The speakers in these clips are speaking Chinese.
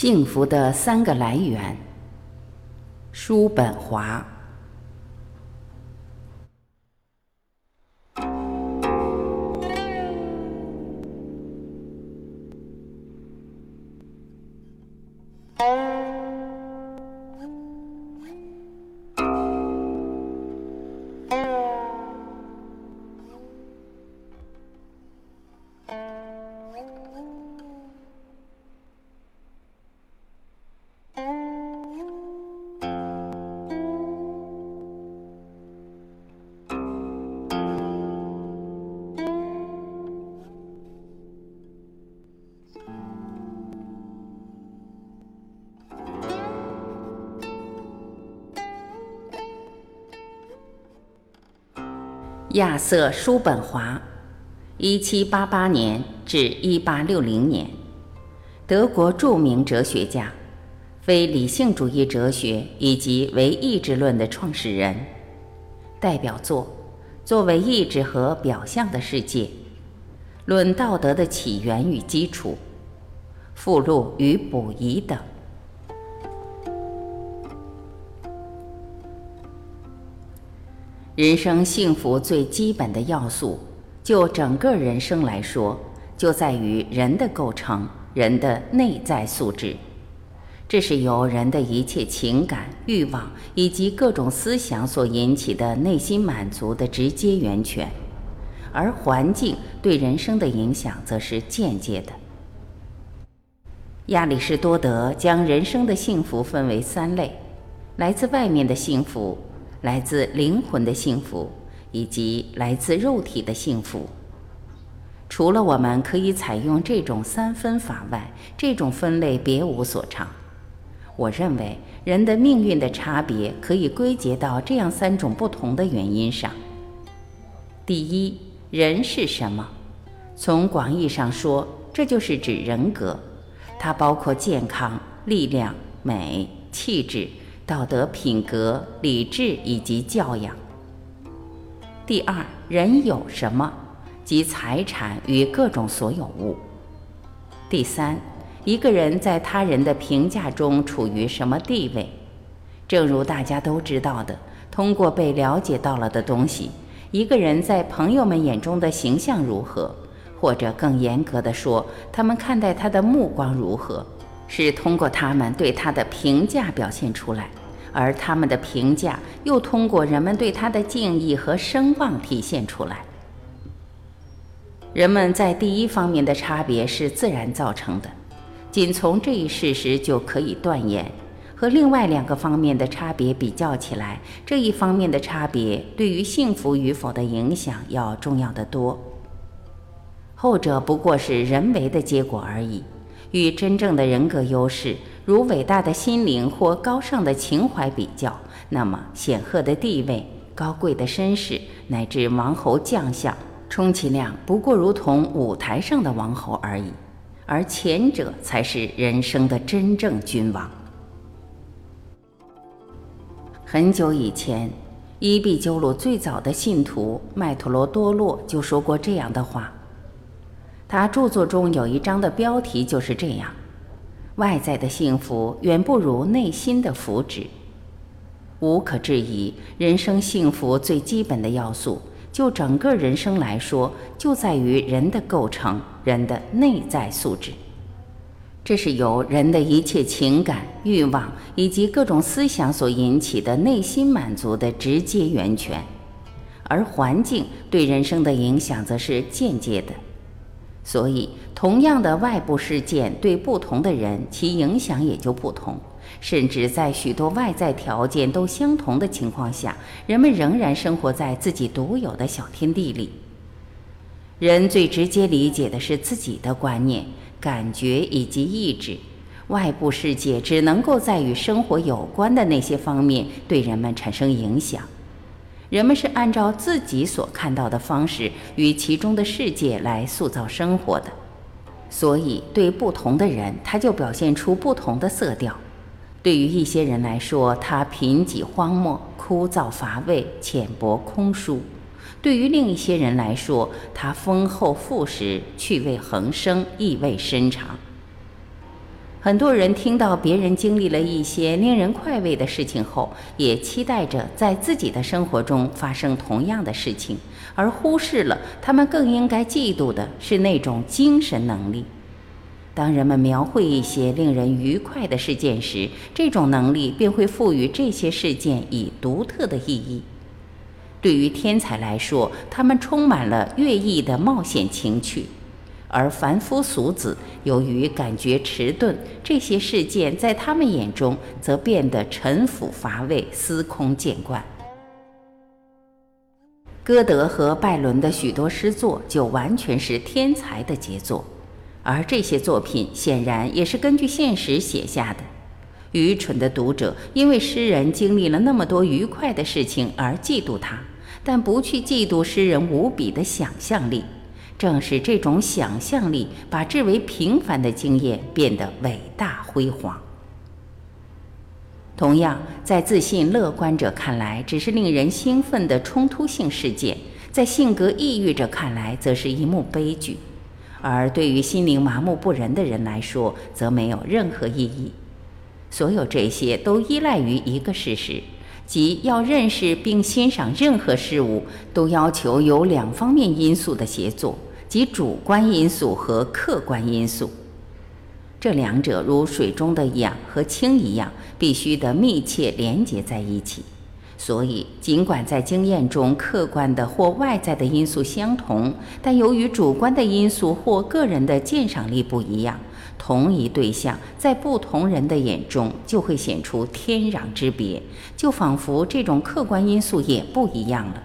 幸福的三个来源。叔本华。亚瑟·叔本华，1788年至1860年，德国著名哲学家，非理性主义哲学以及唯意志论的创始人。代表作：作为意志和表象的世界，《论道德的起源与基础》，附录与补遗等。人生幸福最基本的要素，就整个人生来说，就在于人的构成，人的内在素质。这是由人的一切情感、欲望以及各种思想所引起的内心满足的直接源泉，而环境对人生的影响则是间接的。亚里士多德将人生的幸福分为三类：来自外面的幸福。来自灵魂的幸福，以及来自肉体的幸福。除了我们可以采用这种三分法外，这种分类别无所长。我认为人的命运的差别可以归结到这样三种不同的原因上。第一，人是什么？从广义上说，这就是指人格，它包括健康、力量、美、气质。道德品格、理智以及教养。第二，人有什么，即财产与各种所有物。第三，一个人在他人的评价中处于什么地位？正如大家都知道的，通过被了解到了的东西，一个人在朋友们眼中的形象如何，或者更严格的说，他们看待他的目光如何，是通过他们对他的评价表现出来。而他们的评价又通过人们对他的敬意和声望体现出来。人们在第一方面的差别是自然造成的，仅从这一事实就可以断言，和另外两个方面的差别比较起来，这一方面的差别对于幸福与否的影响要重要的多。后者不过是人为的结果而已，与真正的人格优势。如伟大的心灵或高尚的情怀比较，那么显赫的地位、高贵的身世乃至王侯将相，充其量不过如同舞台上的王侯而已，而前者才是人生的真正君王。很久以前，伊壁鸠鲁最早的信徒麦陀罗多洛就说过这样的话，他著作中有一章的标题就是这样。外在的幸福远不如内心的福祉。无可置疑，人生幸福最基本的要素，就整个人生来说，就在于人的构成，人的内在素质。这是由人的一切情感、欲望以及各种思想所引起的内心满足的直接源泉，而环境对人生的影响则是间接的。所以，同样的外部事件对不同的人，其影响也就不同。甚至在许多外在条件都相同的情况下，人们仍然生活在自己独有的小天地里。人最直接理解的是自己的观念、感觉以及意志，外部世界只能够在与生活有关的那些方面对人们产生影响。人们是按照自己所看到的方式与其中的世界来塑造生活的，所以对不同的人，他就表现出不同的色调。对于一些人来说，他贫瘠荒漠、枯燥乏味、浅薄空疏；对于另一些人来说，他丰厚富实、趣味横生、意味深长。很多人听到别人经历了一些令人快慰的事情后，也期待着在自己的生活中发生同样的事情，而忽视了他们更应该嫉妒的是那种精神能力。当人们描绘一些令人愉快的事件时，这种能力便会赋予这些事件以独特的意义。对于天才来说，他们充满了乐意的冒险情趣。而凡夫俗子由于感觉迟钝，这些事件在他们眼中则变得陈腐乏味、司空见惯。歌德和拜伦的许多诗作就完全是天才的杰作，而这些作品显然也是根据现实写下的。愚蠢的读者因为诗人经历了那么多愉快的事情而嫉妒他，但不去嫉妒诗人无比的想象力。正是这种想象力，把至为平凡的经验变得伟大辉煌。同样，在自信乐观者看来，只是令人兴奋的冲突性事件；在性格抑郁者看来，则是一幕悲剧；而对于心灵麻木不仁的人来说，则没有任何意义。所有这些都依赖于一个事实，即要认识并欣赏任何事物，都要求有两方面因素的协作。即主观因素和客观因素，这两者如水中的氧和氢一样，必须得密切连结在一起。所以，尽管在经验中客观的或外在的因素相同，但由于主观的因素或个人的鉴赏力不一样，同一对象在不同人的眼中就会显出天壤之别，就仿佛这种客观因素也不一样了。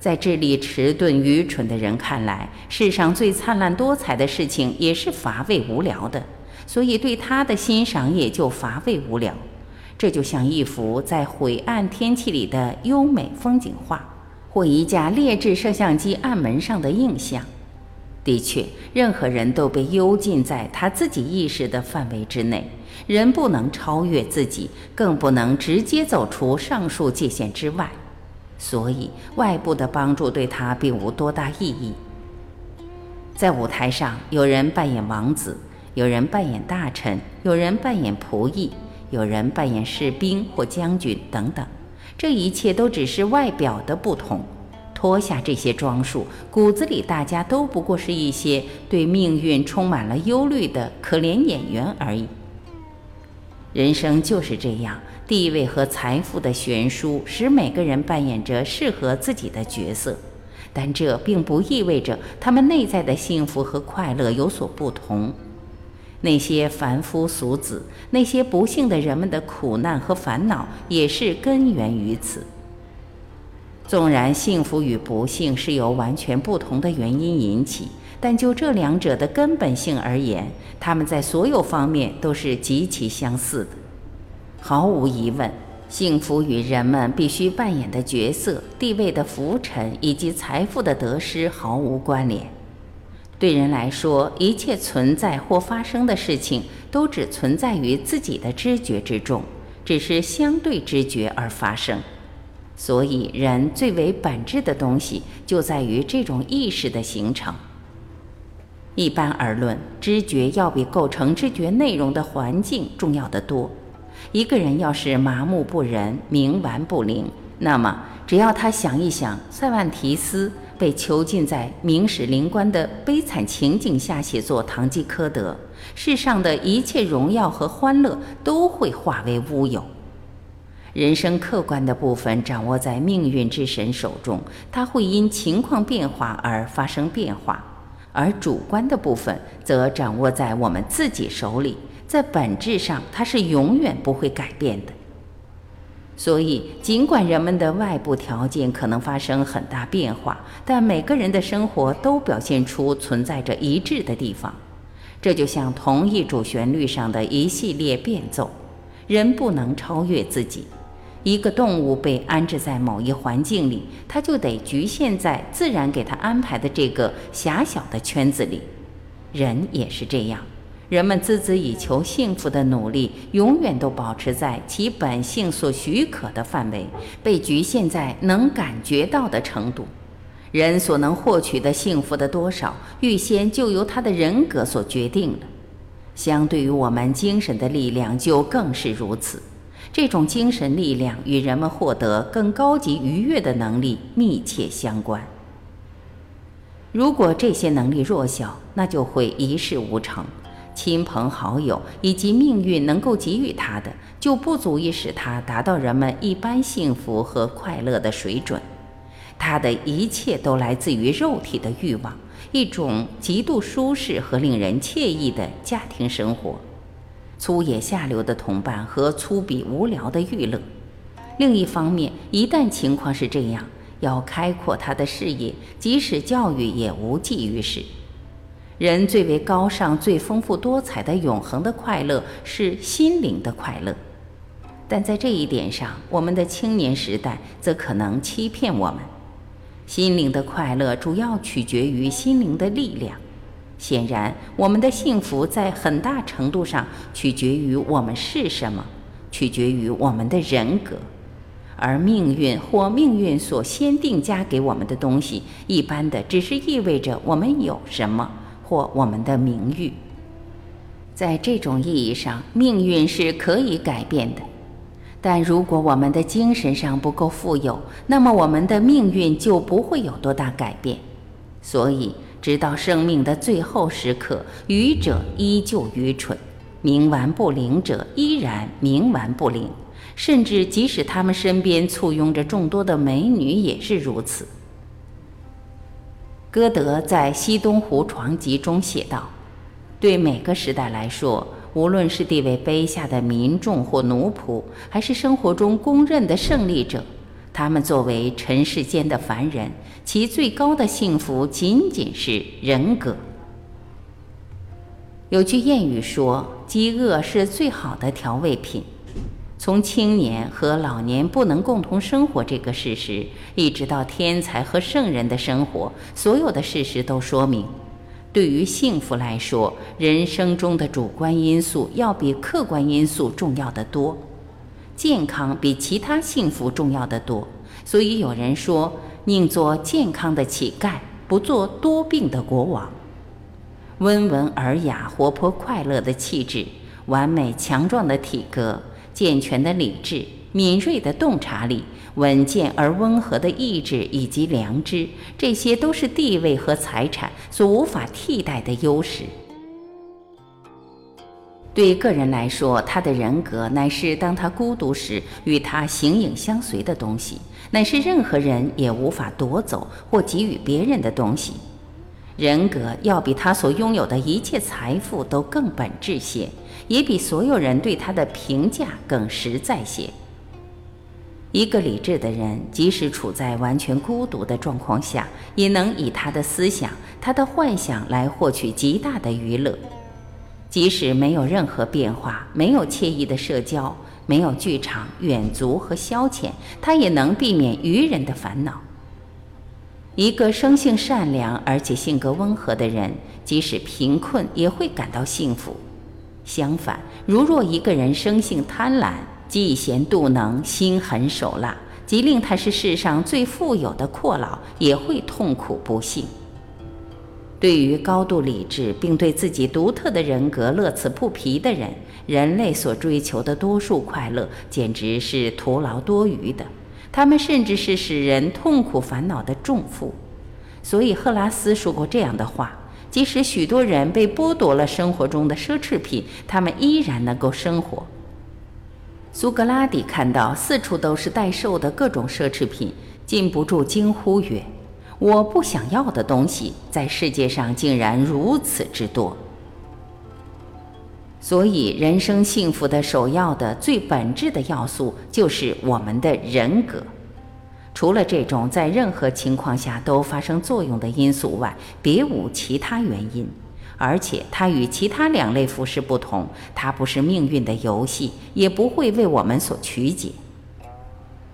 在智力迟钝、愚蠢的人看来，世上最灿烂多彩的事情也是乏味无聊的，所以对他的欣赏也就乏味无聊。这就像一幅在晦暗天气里的优美风景画，或一架劣质摄像机暗门上的印象。的确，任何人都被幽禁在他自己意识的范围之内，人不能超越自己，更不能直接走出上述界限之外。所以，外部的帮助对他并无多大意义。在舞台上，有人扮演王子，有人扮演大臣，有人扮演仆役，有人扮演士兵或将军等等。这一切都只是外表的不同。脱下这些装束，骨子里大家都不过是一些对命运充满了忧虑的可怜演员而已。人生就是这样。地位和财富的悬殊使每个人扮演着适合自己的角色，但这并不意味着他们内在的幸福和快乐有所不同。那些凡夫俗子、那些不幸的人们的苦难和烦恼也是根源于此。纵然幸福与不幸是由完全不同的原因引起，但就这两者的根本性而言，他们在所有方面都是极其相似的。毫无疑问，幸福与人们必须扮演的角色、地位的浮沉以及财富的得失毫无关联。对人来说，一切存在或发生的事情都只存在于自己的知觉之中，只是相对知觉而发生。所以，人最为本质的东西就在于这种意识的形成。一般而论，知觉要比构成知觉内容的环境重要得多。一个人要是麻木不仁、冥顽不灵，那么只要他想一想塞万提斯被囚禁在明史灵官的悲惨情景下写作《堂吉诃德》，世上的一切荣耀和欢乐都会化为乌有。人生客观的部分掌握在命运之神手中，它会因情况变化而发生变化；而主观的部分则掌握在我们自己手里。在本质上，它是永远不会改变的。所以，尽管人们的外部条件可能发生很大变化，但每个人的生活都表现出存在着一致的地方。这就像同一主旋律上的一系列变奏。人不能超越自己。一个动物被安置在某一环境里，它就得局限在自然给它安排的这个狭小的圈子里。人也是这样。人们孜孜以求幸福的努力，永远都保持在其本性所许可的范围，被局限在能感觉到的程度。人所能获取的幸福的多少，预先就由他的人格所决定了。相对于我们精神的力量，就更是如此。这种精神力量与人们获得更高级愉悦的能力密切相关。如果这些能力弱小，那就会一事无成。亲朋好友以及命运能够给予他的，就不足以使他达到人们一般幸福和快乐的水准。他的一切都来自于肉体的欲望，一种极度舒适和令人惬意的家庭生活。粗野下流的同伴和粗鄙无聊的娱乐。另一方面，一旦情况是这样，要开阔他的视野，即使教育也无济于事。人最为高尚、最丰富多彩的永恒的快乐是心灵的快乐，但在这一点上，我们的青年时代则可能欺骗我们。心灵的快乐主要取决于心灵的力量。显然，我们的幸福在很大程度上取决于我们是什么，取决于我们的人格，而命运或命运所先定加给我们的东西，一般的只是意味着我们有什么或我们的名誉。在这种意义上，命运是可以改变的，但如果我们的精神上不够富有，那么我们的命运就不会有多大改变。所以。直到生命的最后时刻，愚者依旧愚蠢，冥顽不灵者依然冥顽不灵，甚至即使他们身边簇拥着众多的美女，也是如此。歌德在《西东湖床集》中写道：“对每个时代来说，无论是地位卑下的民众或奴仆，还是生活中公认的胜利者。”他们作为尘世间的凡人，其最高的幸福仅仅是人格。有句谚语说：“饥饿是最好的调味品。”从青年和老年不能共同生活这个事实，一直到天才和圣人的生活，所有的事实都说明，对于幸福来说，人生中的主观因素要比客观因素重要的多。健康比其他幸福重要的多，所以有人说：“宁做健康的乞丐，不做多病的国王。”温文尔雅、活泼快乐的气质，完美强壮的体格，健全的理智，敏锐的洞察力，稳健而温和的意志以及良知，这些都是地位和财产所无法替代的优势。对个人来说，他的人格乃是当他孤独时与他形影相随的东西，乃是任何人也无法夺走或给予别人的东西。人格要比他所拥有的一切财富都更本质些，也比所有人对他的评价更实在些。一个理智的人，即使处在完全孤独的状况下，也能以他的思想、他的幻想来获取极大的娱乐。即使没有任何变化，没有惬意的社交，没有剧场、远足和消遣，他也能避免愚人的烦恼。一个生性善良而且性格温和的人，即使贫困也会感到幸福。相反，如若一个人生性贪婪、嫉贤妒能、心狠手辣，即令他是世上最富有的阔佬，也会痛苦不幸。对于高度理智并对自己独特的人格乐此不疲的人，人类所追求的多数快乐简直是徒劳多余的。他们甚至是使人痛苦烦恼的重负。所以，赫拉斯说过这样的话：即使许多人被剥夺了生活中的奢侈品，他们依然能够生活。苏格拉底看到四处都是待售的各种奢侈品，禁不住惊呼曰。我不想要的东西，在世界上竟然如此之多。所以，人生幸福的首要的、最本质的要素，就是我们的人格。除了这种在任何情况下都发生作用的因素外，别无其他原因。而且，它与其他两类服饰不同，它不是命运的游戏，也不会为我们所曲解。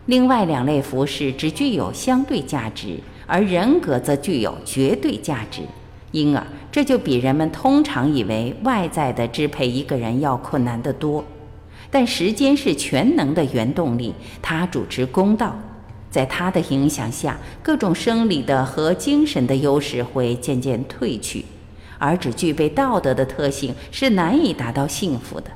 另外两类服饰只具有相对价值。而人格则具有绝对价值，因而这就比人们通常以为外在的支配一个人要困难得多。但时间是全能的原动力，它主持公道，在它的影响下，各种生理的和精神的优势会渐渐褪去，而只具备道德的特性，是难以达到幸福的。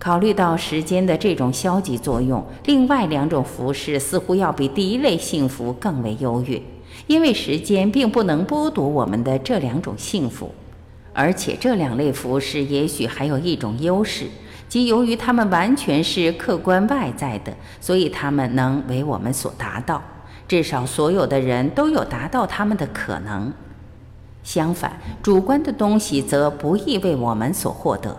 考虑到时间的这种消极作用，另外两种服饰似乎要比第一类幸福更为优越，因为时间并不能剥夺我们的这两种幸福，而且这两类服饰也许还有一种优势，即由于它们完全是客观外在的，所以它们能为我们所达到，至少所有的人都有达到他们的可能。相反，主观的东西则不易为我们所获得。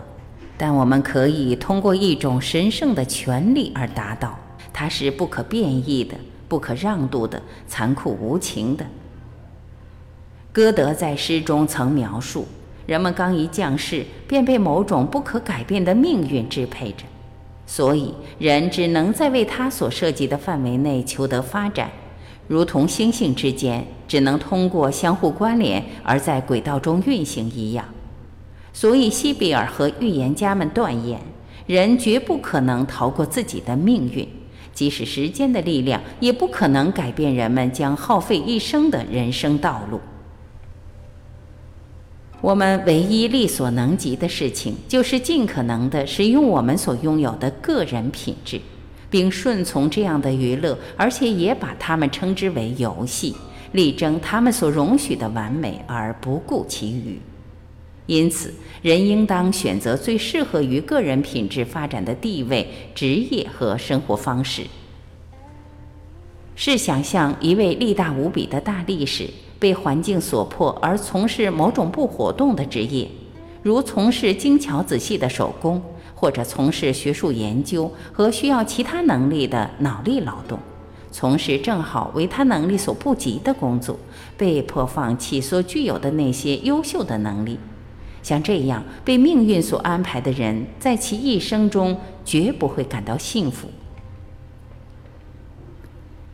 但我们可以通过一种神圣的权利而达到，它是不可变异的、不可让渡的、残酷无情的。歌德在诗中曾描述：人们刚一降世，便被某种不可改变的命运支配着，所以人只能在为他所涉及的范围内求得发展，如同星星之间只能通过相互关联而在轨道中运行一样。所以，西比尔和预言家们断言，人绝不可能逃过自己的命运，即使时间的力量也不可能改变人们将耗费一生的人生道路。我们唯一力所能及的事情，就是尽可能的使用我们所拥有的个人品质，并顺从这样的娱乐，而且也把它们称之为游戏，力争他们所容许的完美，而不顾其余。因此，人应当选择最适合于个人品质发展的地位、职业和生活方式。试想象一位力大无比的大力士被环境所迫而从事某种不活动的职业，如从事精巧仔细的手工，或者从事学术研究和需要其他能力的脑力劳动，从事正好为他能力所不及的工作，被迫放弃所具有的那些优秀的能力。像这样被命运所安排的人，在其一生中绝不会感到幸福。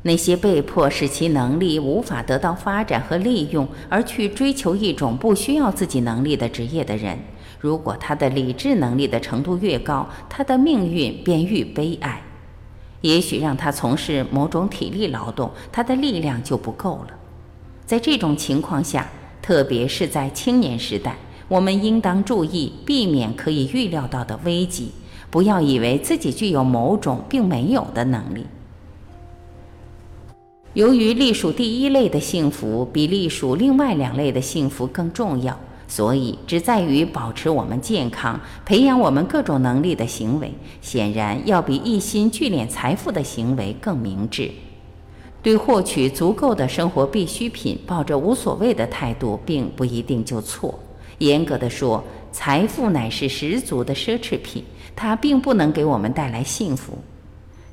那些被迫使其能力无法得到发展和利用，而去追求一种不需要自己能力的职业的人，如果他的理智能力的程度越高，他的命运便愈悲哀。也许让他从事某种体力劳动，他的力量就不够了。在这种情况下，特别是在青年时代。我们应当注意避免可以预料到的危机，不要以为自己具有某种并没有的能力。由于隶属第一类的幸福比隶属另外两类的幸福更重要，所以只在于保持我们健康、培养我们各种能力的行为，显然要比一心聚敛财富的行为更明智。对获取足够的生活必需品抱着无所谓的态度，并不一定就错。严格的说，财富乃是十足的奢侈品，它并不能给我们带来幸福。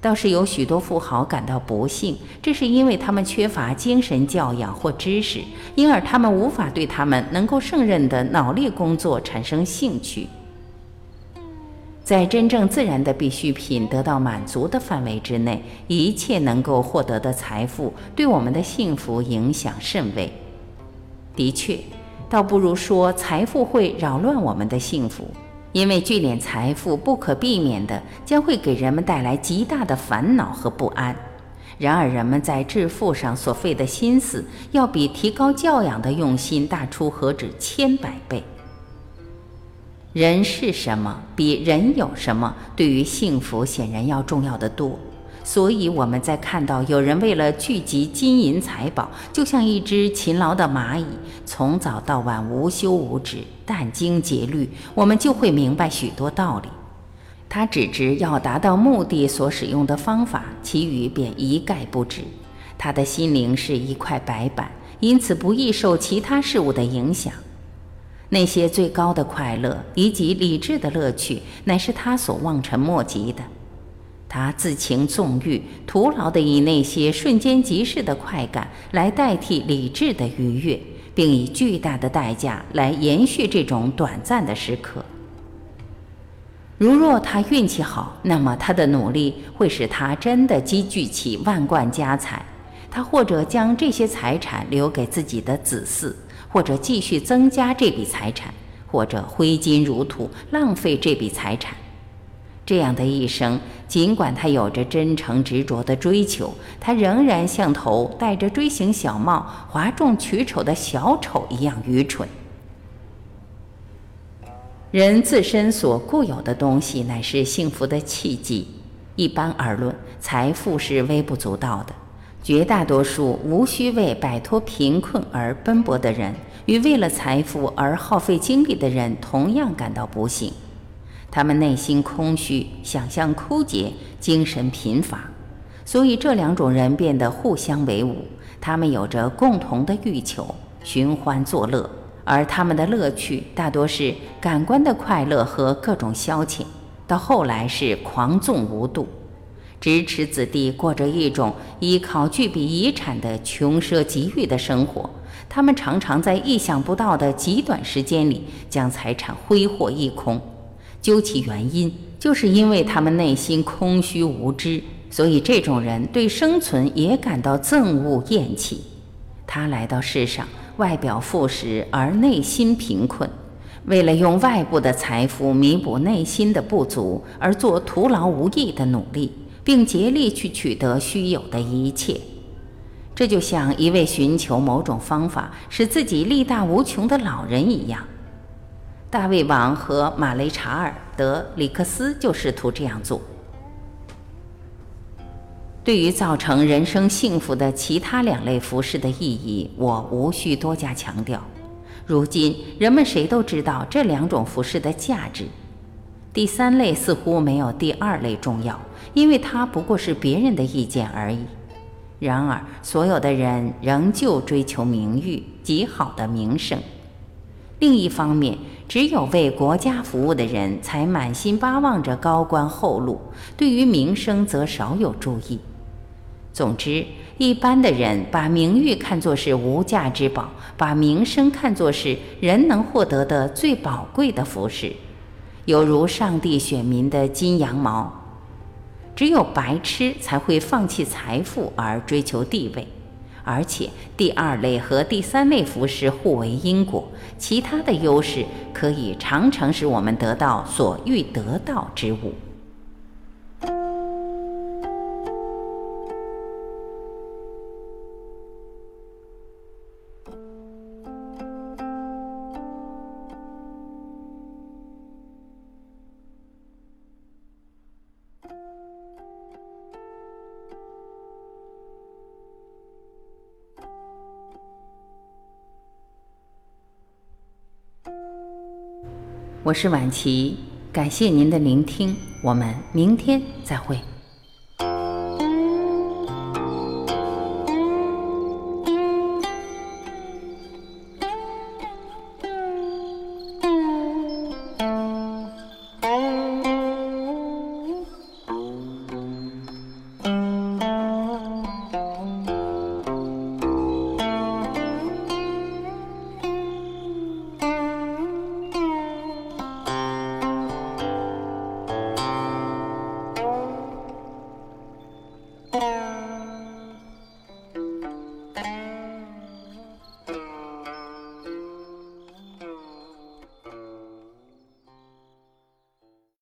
倒是有许多富豪感到不幸，这是因为他们缺乏精神教养或知识，因而他们无法对他们能够胜任的脑力工作产生兴趣。在真正自然的必需品得到满足的范围之内，一切能够获得的财富对我们的幸福影响甚微。的确。倒不如说，财富会扰乱我们的幸福，因为聚敛财富不可避免的将会给人们带来极大的烦恼和不安。然而，人们在致富上所费的心思，要比提高教养的用心大出何止千百倍。人是什么，比人有什么，对于幸福显然要重要的多。所以我们在看到有人为了聚集金银财宝，就像一只勤劳的蚂蚁，从早到晚无休无止、殚精竭虑，我们就会明白许多道理。他只知要达到目的所使用的方法，其余便一概不知。他的心灵是一块白板，因此不易受其他事物的影响。那些最高的快乐以及理智的乐趣，乃是他所望尘莫及的。他自情纵欲，徒劳地以那些瞬间即逝的快感来代替理智的愉悦，并以巨大的代价来延续这种短暂的时刻。如若他运气好，那么他的努力会使他真的积聚起万贯家财。他或者将这些财产留给自己的子嗣，或者继续增加这笔财产，或者挥金如土，浪费这笔财产。这样的一生，尽管他有着真诚执着的追求，他仍然像头戴着锥形小帽、哗众取宠的小丑一样愚蠢。人自身所固有的东西乃是幸福的契机。一般而论，财富是微不足道的。绝大多数无需为摆脱贫困而奔波的人，与为了财富而耗费精力的人同样感到不幸。他们内心空虚，想象枯竭，精神贫乏，所以这两种人变得互相为伍。他们有着共同的欲求，寻欢作乐。而他们的乐趣大多是感官的快乐和各种消遣，到后来是狂纵无度，支持子弟过着一种依靠巨笔遗产的穷奢极欲的生活。他们常常在意想不到的极短时间里将财产挥霍一空。究其原因，就是因为他们内心空虚无知，所以这种人对生存也感到憎恶厌弃。他来到世上。外表富实而内心贫困，为了用外部的财富弥补内心的不足而做徒劳无益的努力，并竭力去取得虚有的一切，这就像一位寻求某种方法使自己力大无穷的老人一样。大卫王和马雷查尔德里克斯就试图这样做。对于造成人生幸福的其他两类服饰的意义，我无需多加强调。如今人们谁都知道这两种服饰的价值。第三类似乎没有第二类重要，因为它不过是别人的意见而已。然而，所有的人仍旧追求名誉、极好的名声。另一方面，只有为国家服务的人才满心巴望着高官厚禄，对于名声则少有注意。总之，一般的人把名誉看作是无价之宝，把名声看作是人能获得的最宝贵的服饰，有如上帝选民的金羊毛。只有白痴才会放弃财富而追求地位，而且第二类和第三类服饰互为因果，其他的优势可以常常使我们得到所欲得到之物。我是晚琪，感谢您的聆听，我们明天再会。